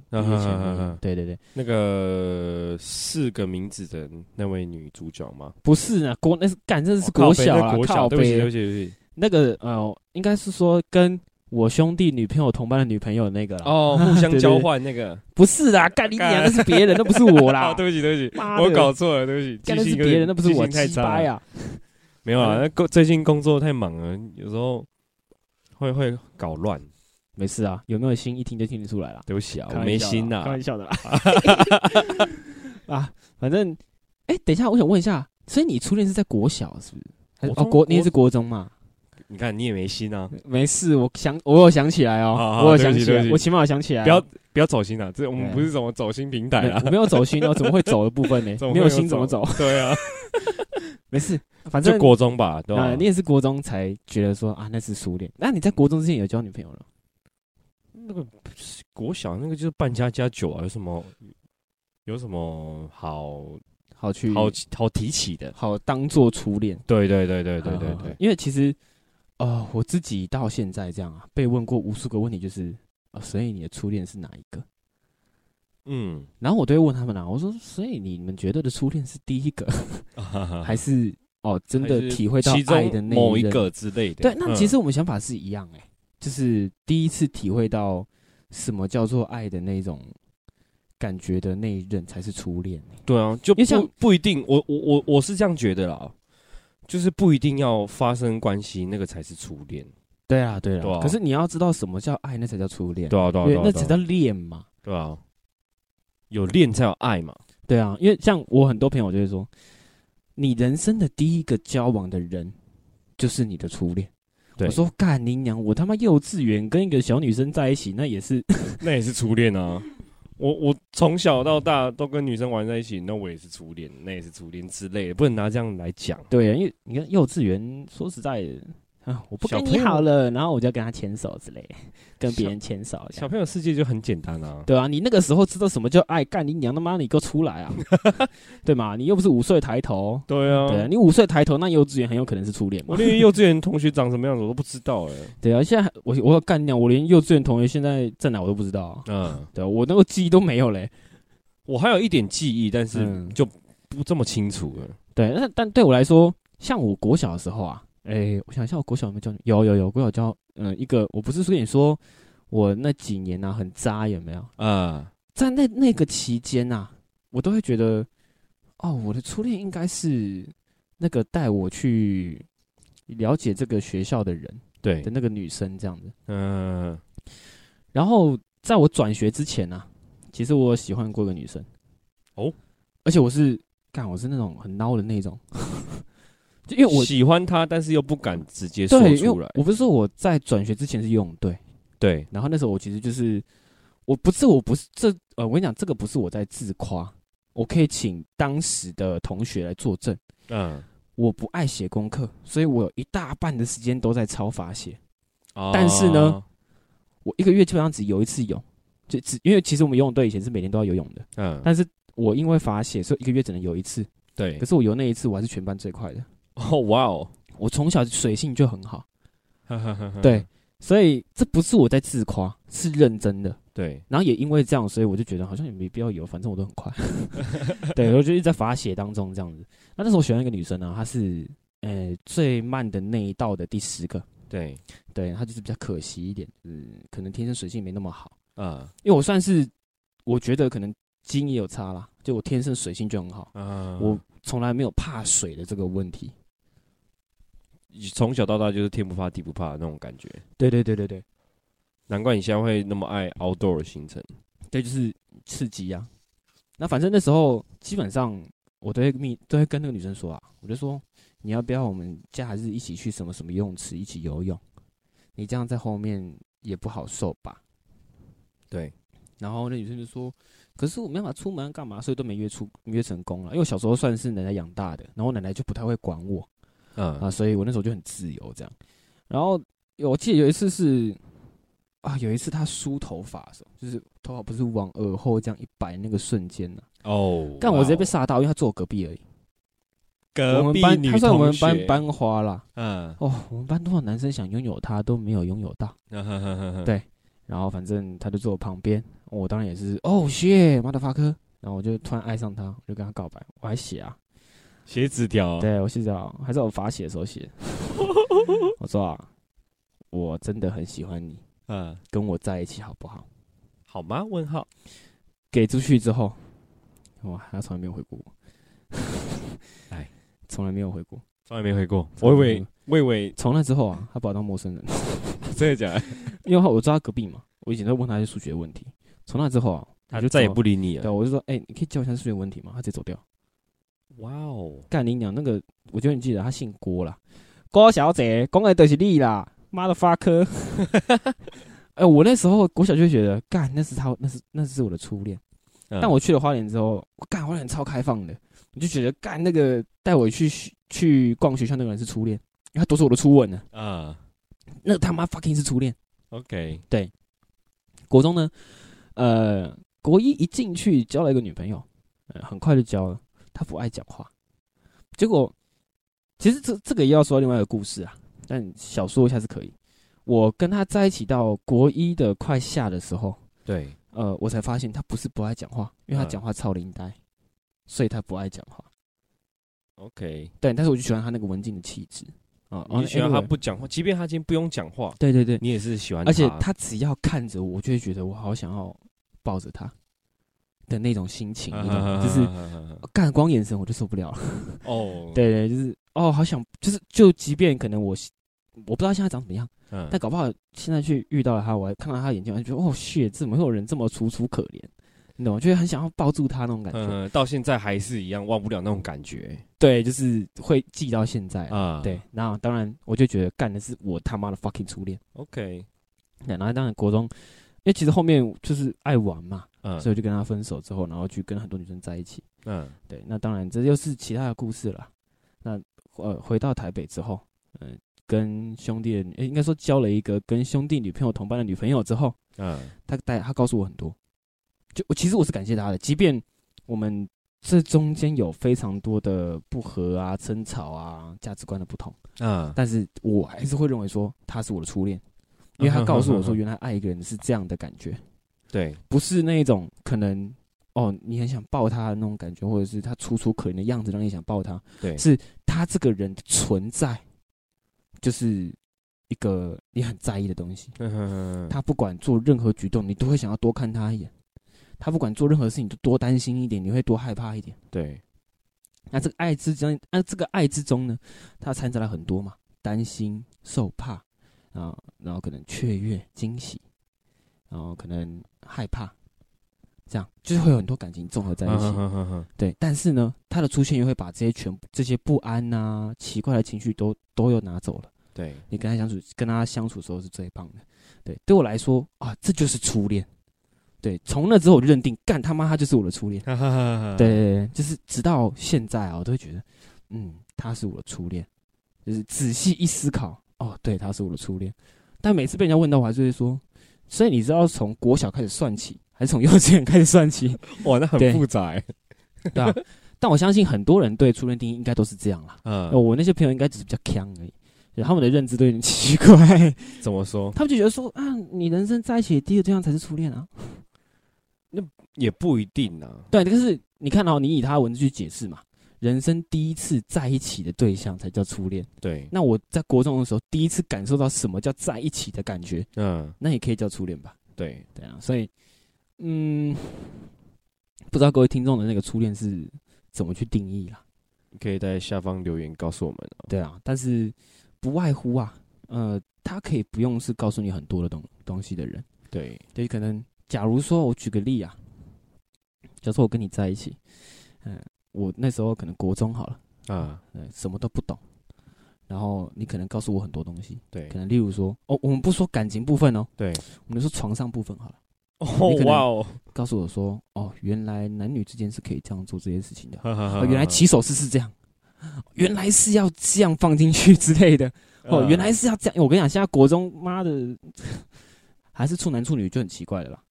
对对对，那个四个名字的那位女主角吗？不是啊，国那是干，这是国小啊，国小，对不起对不起对不起。那个呃，应该是说跟我兄弟女朋友同班的女朋友那个哦，互相交换那个，不是啊，干你娘，那是别人，那不是我啦。对不起对不起，我搞错了，对不起，干的是别人，那不是我，太差呀。没有啊，那工最近工作太忙了，有时候会会搞乱。没事啊，有没有心一听就听得出来了。对不起啊，我没心呐，开玩笑的啦。啊，反正，哎，等一下，我想问一下，所以你初恋是在国小是不是？哦，国你也是国中嘛？你看你也没心啊。没事，我想我有想起来哦，我有想起来，我起码有想起来。不要不要走心啊，这我们不是什么走心平台啊，没有走心哦，怎么会走的部分呢？没有心怎么走？对啊，没事，反正国中吧，对吧？你也是国中才觉得说啊，那是初恋。那你在国中之前有交女朋友了？那个国小那个就是半家家酒啊，有什么有什么好好去好好提起的，好当做初恋。对对对对对对对，因为其实呃，我自己到现在这样啊，被问过无数个问题，就是啊，所以你的初恋是哪一个？嗯，然后我都会问他们啊，我说，所以你们觉得的初恋是第一个，还是哦，真的体会到爱的那某一个之类的？对，那其实我们想法是一样哎。就是第一次体会到什么叫做爱的那种感觉的那一任才是初恋。对啊，就不不一定。我我我我是这样觉得啦，就是不一定要发生关系，那个才是初恋。对啊，对啊。可是你要知道什么叫爱，那才叫初恋。对啊，对啊，那才叫恋嘛。对啊，有恋才有爱嘛。对啊，因为像我很多朋友就会说，你人生的第一个交往的人就是你的初恋。我说干你娘！我他妈幼稚园跟一个小女生在一起，那也是 那也是初恋啊！我我从小到大都跟女生玩在一起，那我也是初恋，那也是初恋之类的，不能拿这样来讲。对啊，因为你看幼稚园，说实在的。啊！我不跟你好了，然后我就跟他牵手之类，跟别人牵手。小朋友世界就很简单啊，对啊，你那个时候知道什么叫爱？干你娘他妈！你给我出来啊！对嘛？你又不是五岁抬头。对啊，对啊，你五岁抬头，那幼稚园很有可能是初恋。我连幼稚园同学长什么样子我都不知道哎。对啊，现在我我要干掉，我连幼稚园同学现在在哪我都不知道。嗯，对啊，我那个记忆都没有嘞。我还有一点记忆，但是就不这么清楚了。对，那但对我来说，像我国小的时候啊。哎，我想一下，我国小有没有教你？有有有，国小教，嗯，一个，我不是说跟你说，我那几年呢很渣，有没有？啊，在那那个期间呐，我都会觉得，哦，我的初恋应该是那个带我去了解这个学校的人，对的那个女生这样子。嗯，然后在我转学之前呢，其实我喜欢过一个女生，哦，而且我是干，我是那种很孬的那种，就因为我喜欢他，但是又不敢直接说出来。我不是说我在转学之前是游泳队，对，然后那时候我其实就是，我不是我不是这呃，我跟你讲，这个不是我在自夸，我可以请当时的同学来作证。嗯，我不爱写功课，所以我有一大半的时间都在抄罚写。哦但是呢，我一个月基本上只游一次泳，就只因为其实我们游泳队以前是每天都要游泳的，嗯，但是我因为罚写，所以一个月只能游一次。对可，是我游那一次，我还是全班最快的。哦，哇哦，我从小水性就很好，对 对，所以这不是我在自夸，是认真的。对，然后也因为这样，所以我就觉得好像也没必要游，反正我都很快。对，我就一直在罚写当中这样子。那那时候我喜欢一个女生呢、她是呃最慢的那一道的第十个，对，对她就是比较可惜一点，嗯，可能天生水性没那么好。啊因为我算是我觉得可能基因也有差啦，就我天生水性就很好，啊，我从来没有怕水的这个问题。从小到大就是天不怕地不怕的那种感觉，对对对对对，难怪你现在会那么爱 outdoor 的行程。对，就是刺激啊。那反正那时候基本上我都会密都会跟那个女生说啊，我就说你要不要我们假日一起去什么什么游泳池一起游泳？你这样在后面也不好受吧？对，然后那女生就说：“可是我没办法出门干嘛？”所以都没约出约成功了。因为我小时候算是奶奶养大的，然后奶奶就不太会管我嗯啊，所以我那时候就很自由这样。然后有我记得有一次是啊，有一次他梳头发的时候，就是头发不是往耳后这样一摆那个瞬间呢、哦，但我直接被吓到，因为他坐我隔壁而已。哦隔我们班壁女她算我们，班班花啦。嗯，哦，我们班多少男生想拥有她都没有拥有到。对对然后反正他就坐我旁边，我当然也是哦谢妈的发科，然后我就突然爱上他，我就跟他告白，我还写啊，写纸条，对我写纸条还是我罚写的时候写，我说啊，我真的很喜欢你，嗯，跟我在一起好不好？好吗？问号，给出去之后，哇，他从来没有回过我，哎，从来没有回过。从来没回过。我以为，我以为从那之后啊，他把我当陌生人，真的假的？因为我住他隔壁嘛，我以前都问他一些数学问题。从那之后啊，他就再也不理你对，了。我就说，哎、你可以教我一下数学问题吗？他直接走掉。哇哦，干你娘！那个，我觉得你记得他姓郭啦，郭小姐，讲的都是你啦，妈的发科。哎、我那时候国小就觉得，干那是他，那是那是我的初恋。但但我去了花莲之后，我干花莲超开放的，我就觉得干那个带我去去逛学校那个人是初恋，因为他都是我的初吻呢。啊那他妈 fucking 是初恋。，OK，对国中呢，呃，国一一进去交了一个女朋友，呃，很快就交了。她不爱讲话，结果其实这这个也要说另外一个故事啊，但小说一下是可以。我跟他在一起到国一的快下的时候，对，呃，我才发现他不是不爱讲话，因为她嗯讲话超灵呆，所以他不爱讲话。OK，对，但是我就喜欢他那个文静的气质。啊。你喜欢他不讲话，即便他今天不用讲话，对对对，你也是喜欢而且他只要看着我，我就会觉得我好想要抱着他的那种心情，你懂吗？就是干光眼神我就受不了了。哦，，对对，就是哦，好想就是就即便可能我我不知道现在长怎么样，嗯但搞不好现在去遇到了他，我还看到他眼睛，我就觉得哦，shit，怎么会有人这么楚楚可怜？你懂吗？就会很想要抱住他那种感觉。嗯，到现在还是一样忘不了那种感觉对，就是会记到现在。啊。对，然后当然我就觉得干的是我他妈的 fucking 初恋。，OK，那，然后当然国中，因为其实后面就是爱玩嘛，嗯，所以我就跟他分手之后，然后去跟很多女生在一起。嗯对，那当然这又是其他的故事了。那呃，回到台北之后，嗯、跟兄弟的女，诶应该说交了一个跟兄弟女朋友同班的女朋友之后，嗯他带他告诉我很多，就我其实我是感谢他的，即便我们这中间有非常多的不和啊、争吵啊、价值观的不同，嗯，但是我还是会认为说他是我的初恋，因为他告诉我说，原来爱一个人是这样的感觉。对，不是那种可能哦，你很想抱他的那种感觉，或者是他楚楚可怜的样子让你想抱他，对，是他这个人的存在，就是一个你很在意的东西。嗯他不管做任何举动，你都会想要多看他一眼；他不管做任何事情，都多担心一点，你会多害怕一点。对，那这个爱之中，那这个爱之中呢，它掺杂了很多嘛，担心、受怕啊，然后可能雀跃、惊喜然后可能害怕，这样就是会有很多感情综合在一起。对，但是呢，他的出现又会把这些全部这些不安呐、奇怪的情绪都都又拿走了。对你跟他相处，跟他相处的时候是最棒的。对，对我来说啊，这就是初恋。对，从那之后我就认定，干他妈他就是我的初恋。对，就是直到现在啊，我都会觉得，嗯，他是我的初恋。就是仔细一思考，哦，对，他是我的初恋。但每次被人家问到，我还是会说，所以你知道从国小开始算起，还是从幼稚园开始算起？哇，那很复杂，对啊。但我相信很多人对初恋定义应该都是这样啦。嗯，我那些朋友应该只是比较强而已。他们的认知都有点奇怪，怎么说？他们就觉得说啊，你人生在一起的第一个对象才是初恋啊？那也不一定啊。对，可是你看到你以他的文字去解释嘛，人生第一次在一起的对象才叫初恋。对，那我在国中的时候第一次感受到什么叫在一起的感觉，嗯，那也可以叫初恋吧？对，对啊。所以，嗯，不知道各位听众的那个初恋是怎么去定义啦？可以在下方留言告诉我们。对啊，但是。不外乎啊，呃，他可以不用是告诉你很多的东东西的人，对，对，可能假如说我举个例啊，假如说我跟你在一起，嗯，我那时候可能国中好了啊，什么都不懂，然后你可能告诉我很多东西，对，可能例如说，哦，我们不说感情部分哦，对，我们说床上部分好了，哦，哇哦，告诉我说，哦，原来男女之间是可以这样做这些事情的，原来起手式是这样。原来是要这样放进去之类的哦，原来是要这样。我跟你讲，现在国中妈的还是处男处女就很奇怪了吧。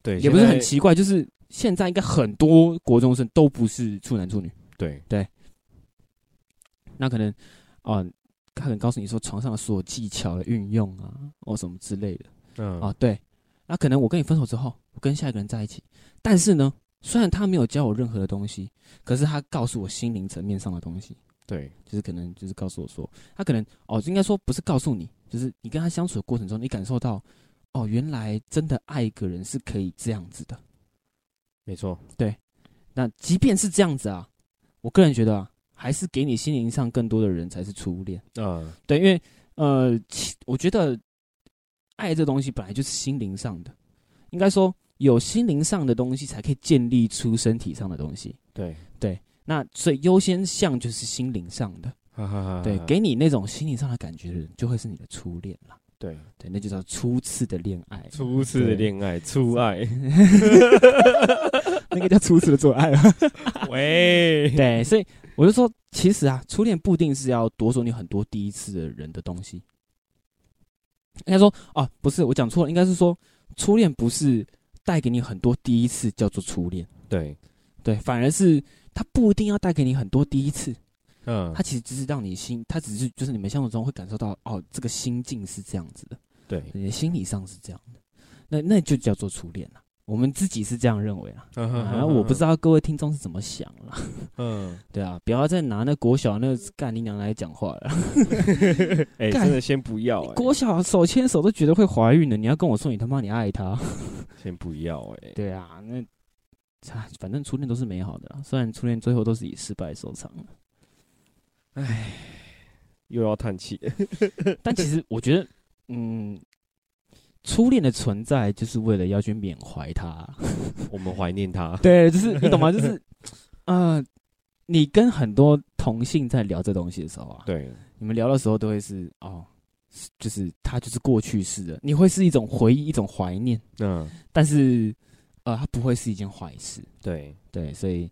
对，也不是很奇怪，就是现在应该很多国中生都不是处男处女。对对，那可能啊，他可能告诉你说床上的所有技巧的运用啊，或什么之类的。嗯啊，对。那可能我跟你分手之后，我跟下一个人在一起，但是呢。虽然他没有教我任何的东西，可是他告诉我心灵层面上的东西。对，就是可能就是告诉我说，他可能哦，应该说不是告诉你，就是你跟他相处的过程中，你感受到哦，原来真的爱一个人是可以这样子的。没错，对。那即便是这样子啊，我个人觉得啊，还是给你心灵上更多的人才是初恋。嗯，对，因为呃，我觉得爱这东西本来就是心灵上的，应该说。有心灵上的东西，才可以建立出身体上的东西。对对，那所以优先项就是心灵上的。对，给你那种心理上的感觉的人，就会是你的初恋了。对对，那就叫初次的恋爱。初次的恋爱，初爱，那个叫初次的做爱。喂，对，所以我就说，其实啊，初恋不一定是要夺走你很多第一次的人的东西。应该说，啊，不是，我讲错了，应该是说，初恋不是。带给你很多第一次叫做初恋，对，对，反而是他不一定要带给你很多第一次，嗯，他其实只是让你心，他只是就是你们相处中会感受到哦，这个心境是这样子的，对，你的心理上是这样的，那那就叫做初恋了。我们自己是这样认为啊，然后我不知道各位听众是怎么想了，嗯，对啊，不要再拿那国小那干你娘来讲话了，哎，真的先不要，国小手牵手都觉得会怀孕的，你要跟我说你他妈你爱他。先不要哎，对啊，那反正初恋都是美好的，虽然初恋最后都是以失败收场。了。唉，又要叹气。但其实我觉得，嗯，初恋的存在就是为了要去缅怀他，我们怀念他。对，就是你懂吗？就是，呃，你跟很多同性在聊这东西的时候啊，对，你们聊的时候都会是哦。就是它就是过去式的，你会是一种回忆，一种怀念，嗯，但是，呃，它不会是一件坏事，对对，所以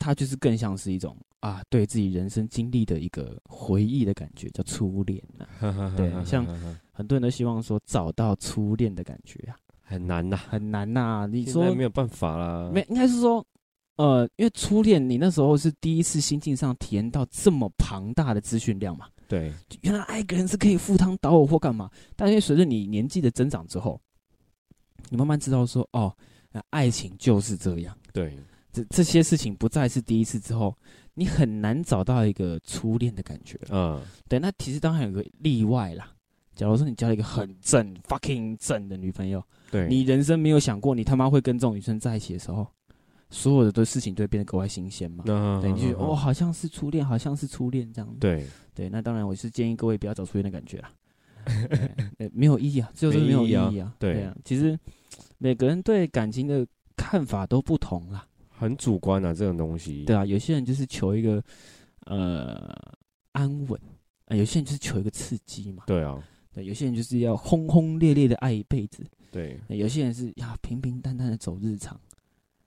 它就是更像是一种啊，对自己人生经历的一个回忆的感觉，叫初恋啊，对，像 很多人都希望说找到初恋的感觉啊，很难呐，很难呐，你说没有办法啦，没，应该是说，呃，因为初恋你那时候是第一次心境上体验到这么庞大的资讯量嘛。对，原来爱一个人是可以赴汤蹈火或干嘛，但是随着你年纪的增长之后，你慢慢知道说，哦，爱情就是这样。对，这这些事情不再是第一次之后，你很难找到一个初恋的感觉。嗯，对，那其实当然有个例外啦。假如说你交了一个很正、fucking 正的女朋友，对你人生没有想过你他妈会跟这种女生在一起的时候。所有的的事情都会变得格外新鲜嘛？对，你就哦，好像是初恋，好像是初恋这样。对对，那当然，我是建议各位不要找初恋的感觉啦。没有意义啊，就是没有意义啊。对啊，其实每个人对感情的看法都不同啦，很主观啊，这种东西。对啊，有些人就是求一个呃安稳，啊，有些人就是求一个刺激嘛。对啊，对，有些人就是要轰轰烈烈的爱一辈子。对，有些人是呀平平淡淡的走日常。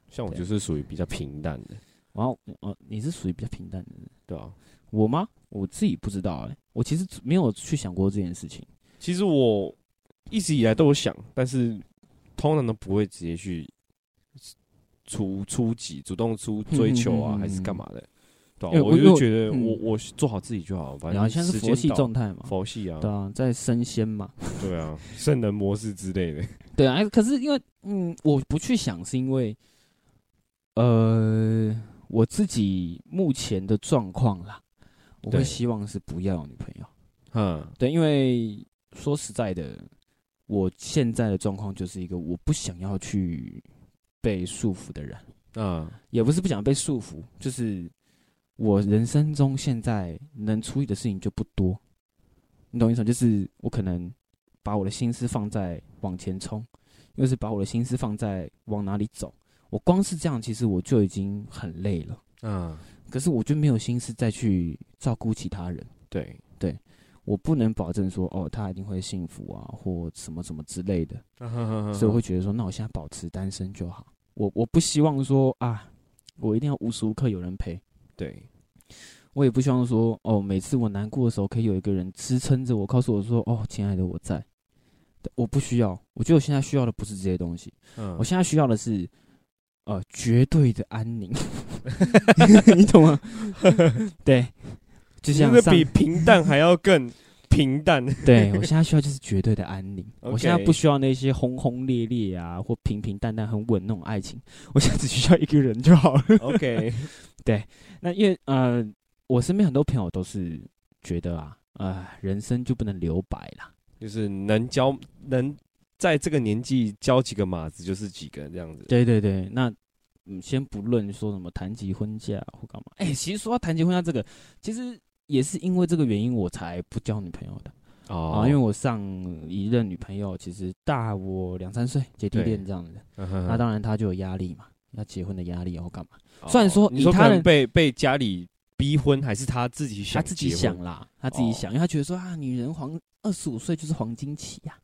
像我就是属于比较平淡的。然后哦，你是属于比较平淡的，对啊。我吗？我自己不知道哎，我其实没有去想过这件事情。其实我一直以来都有想，但是通常都不会直接去出出击、主动出追求啊，还是干嘛的。对，我就觉得我我做好自己就好。反正像是佛系状态嘛，佛系啊，对啊，在升仙嘛，对啊，圣人模式之类的。对啊，可是因为嗯，我不去想，是因为呃，我自己目前的状况啦。我会希望是不要有女朋友，嗯，对，因为说实在的，我现在的状况就是一个我不想要去被束缚的人，嗯，也不是不想被束缚，就是我人生中现在能处理的事情就不多，你懂意思吗？就是我可能把我的心思放在往前冲，又是把我的心思放在往哪里走，我光是这样，其实我就已经很累了，嗯。可是我就没有心思再去照顾其他人，对对，我不能保证说哦，他一定会幸福啊，或什么什么之类的，所以我会觉得说，那我现在保持单身就好。我我不希望说啊，我一定要无时无刻有人陪，对，我也不希望说哦，每次我难过的时候可以有一个人支撑着我，告诉我说哦，亲爱的我在，我不需要。我觉得我现在需要的不是这些东西，嗯，我现在需要的是。呃，绝对的安宁，你懂吗？对，就像比平淡还要更平淡。对我现在需要就是绝对的安宁，我现在不需要那些轰轰烈烈啊，或平平淡淡很稳那种爱情，我现在只需要一个人就好了。OK，对，那因为呃，我身边很多朋友都是觉得啊，呃，人生就不能留白啦，就是能交能。在这个年纪交几个马子就是几个这样子。对对对，那嗯，先不论说什么谈及婚嫁或干嘛，哎，其实说到谈及婚嫁这个，其实也是因为这个原因我才不交女朋友的哦，因为我上一任女朋友其实大我两三岁，姐弟恋这样子，那当然她就有压力嘛，要结婚的压力要干嘛。虽然说你说他能被被家里逼婚，还是他自己想？他自己想啦，他自己想，因为他觉得说啊，女人黄二十五岁就是黄金期呀。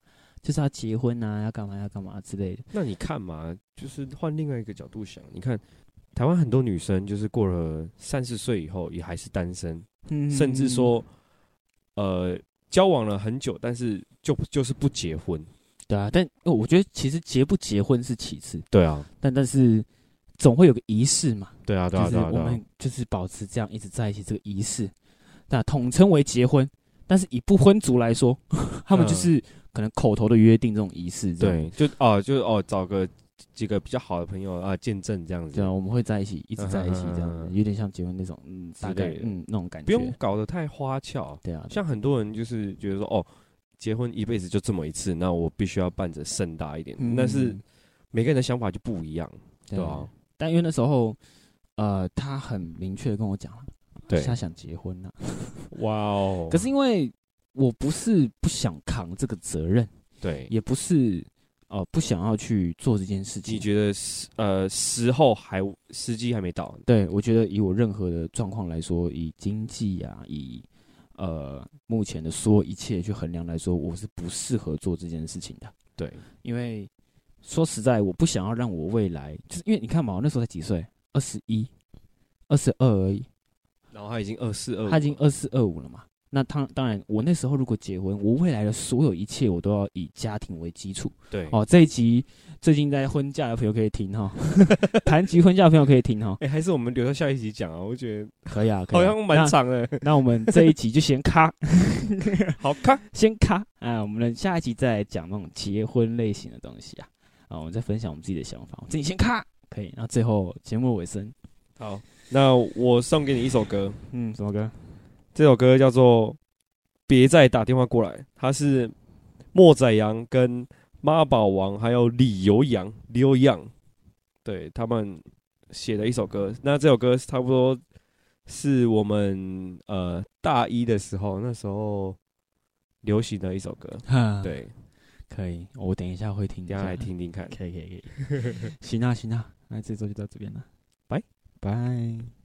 就是要结婚啊，要干嘛要干嘛之类的。那你看嘛，就是换另外一个角度想，你看台湾很多女生就是过了三十岁以后也还是单身，甚至说呃交往了很久，但是就就是不结婚。对啊，但我觉得其实结不结婚是其次。对啊，但但是总会有个仪式嘛。对啊，对啊，对啊，我们就是保持这样一直在一起这个仪式，那统称为结婚。但是以不婚族来说，他们就是。可能口头的约定这种仪式，对，就哦，就哦，找个几个比较好的朋友啊，见证这样子，对啊，我们会在一起，一直在一起这样子，有点像结婚那种，嗯，大概嗯那种感觉，不用搞得太花俏，对啊，像很多人就是觉得说，哦，结婚一辈子就这么一次，那我必须要办着盛大一点，但是每个人的想法就不一样，对吧？但因为那时候，呃，他很明确的跟我讲了，对，他想结婚了，哇哦，可是因为。我不是不想扛这个责任，对，也不是呃不想要去做这件事情。你觉得时呃时候还时机还没到？对，我觉得以我任何的状况来说，以经济啊，以呃目前的所有一切去衡量来说，我是不适合做这件事情的。对，因为说实在，我不想要让我未来，就是因为你看嘛，我那时候才几岁，二十一、二十二而已，然后他已经二四二，他已经二四二五了嘛。那他当然，我那时候如果结婚，我未来的所有一切，我都要以家庭为基础。对哦，这一集最近在婚嫁的朋友可以听哈，谈及婚嫁的朋友可以听哈。哎，还是我们留到下一集讲啊？我觉得可以啊，好像蛮长的。那我们这一集就先卡，好卡，先卡啊！我们下一集再讲那种结婚类型的东西啊。啊，我们再分享我们自己的想法。自己先卡，可以。那最后节目尾声，好，那我送给你一首歌。嗯，什么歌？这首歌叫做《别再打电话过来》，它是莫宰阳跟妈宝王还有李由阳、刘洋对他们写的一首歌。那这首歌差不多是我们呃大一的时候，那时候流行的一首歌。对，可以，我等一下会听，大家来听听看。可以可以可以，行啊行啊，那这周就到这边了，拜拜。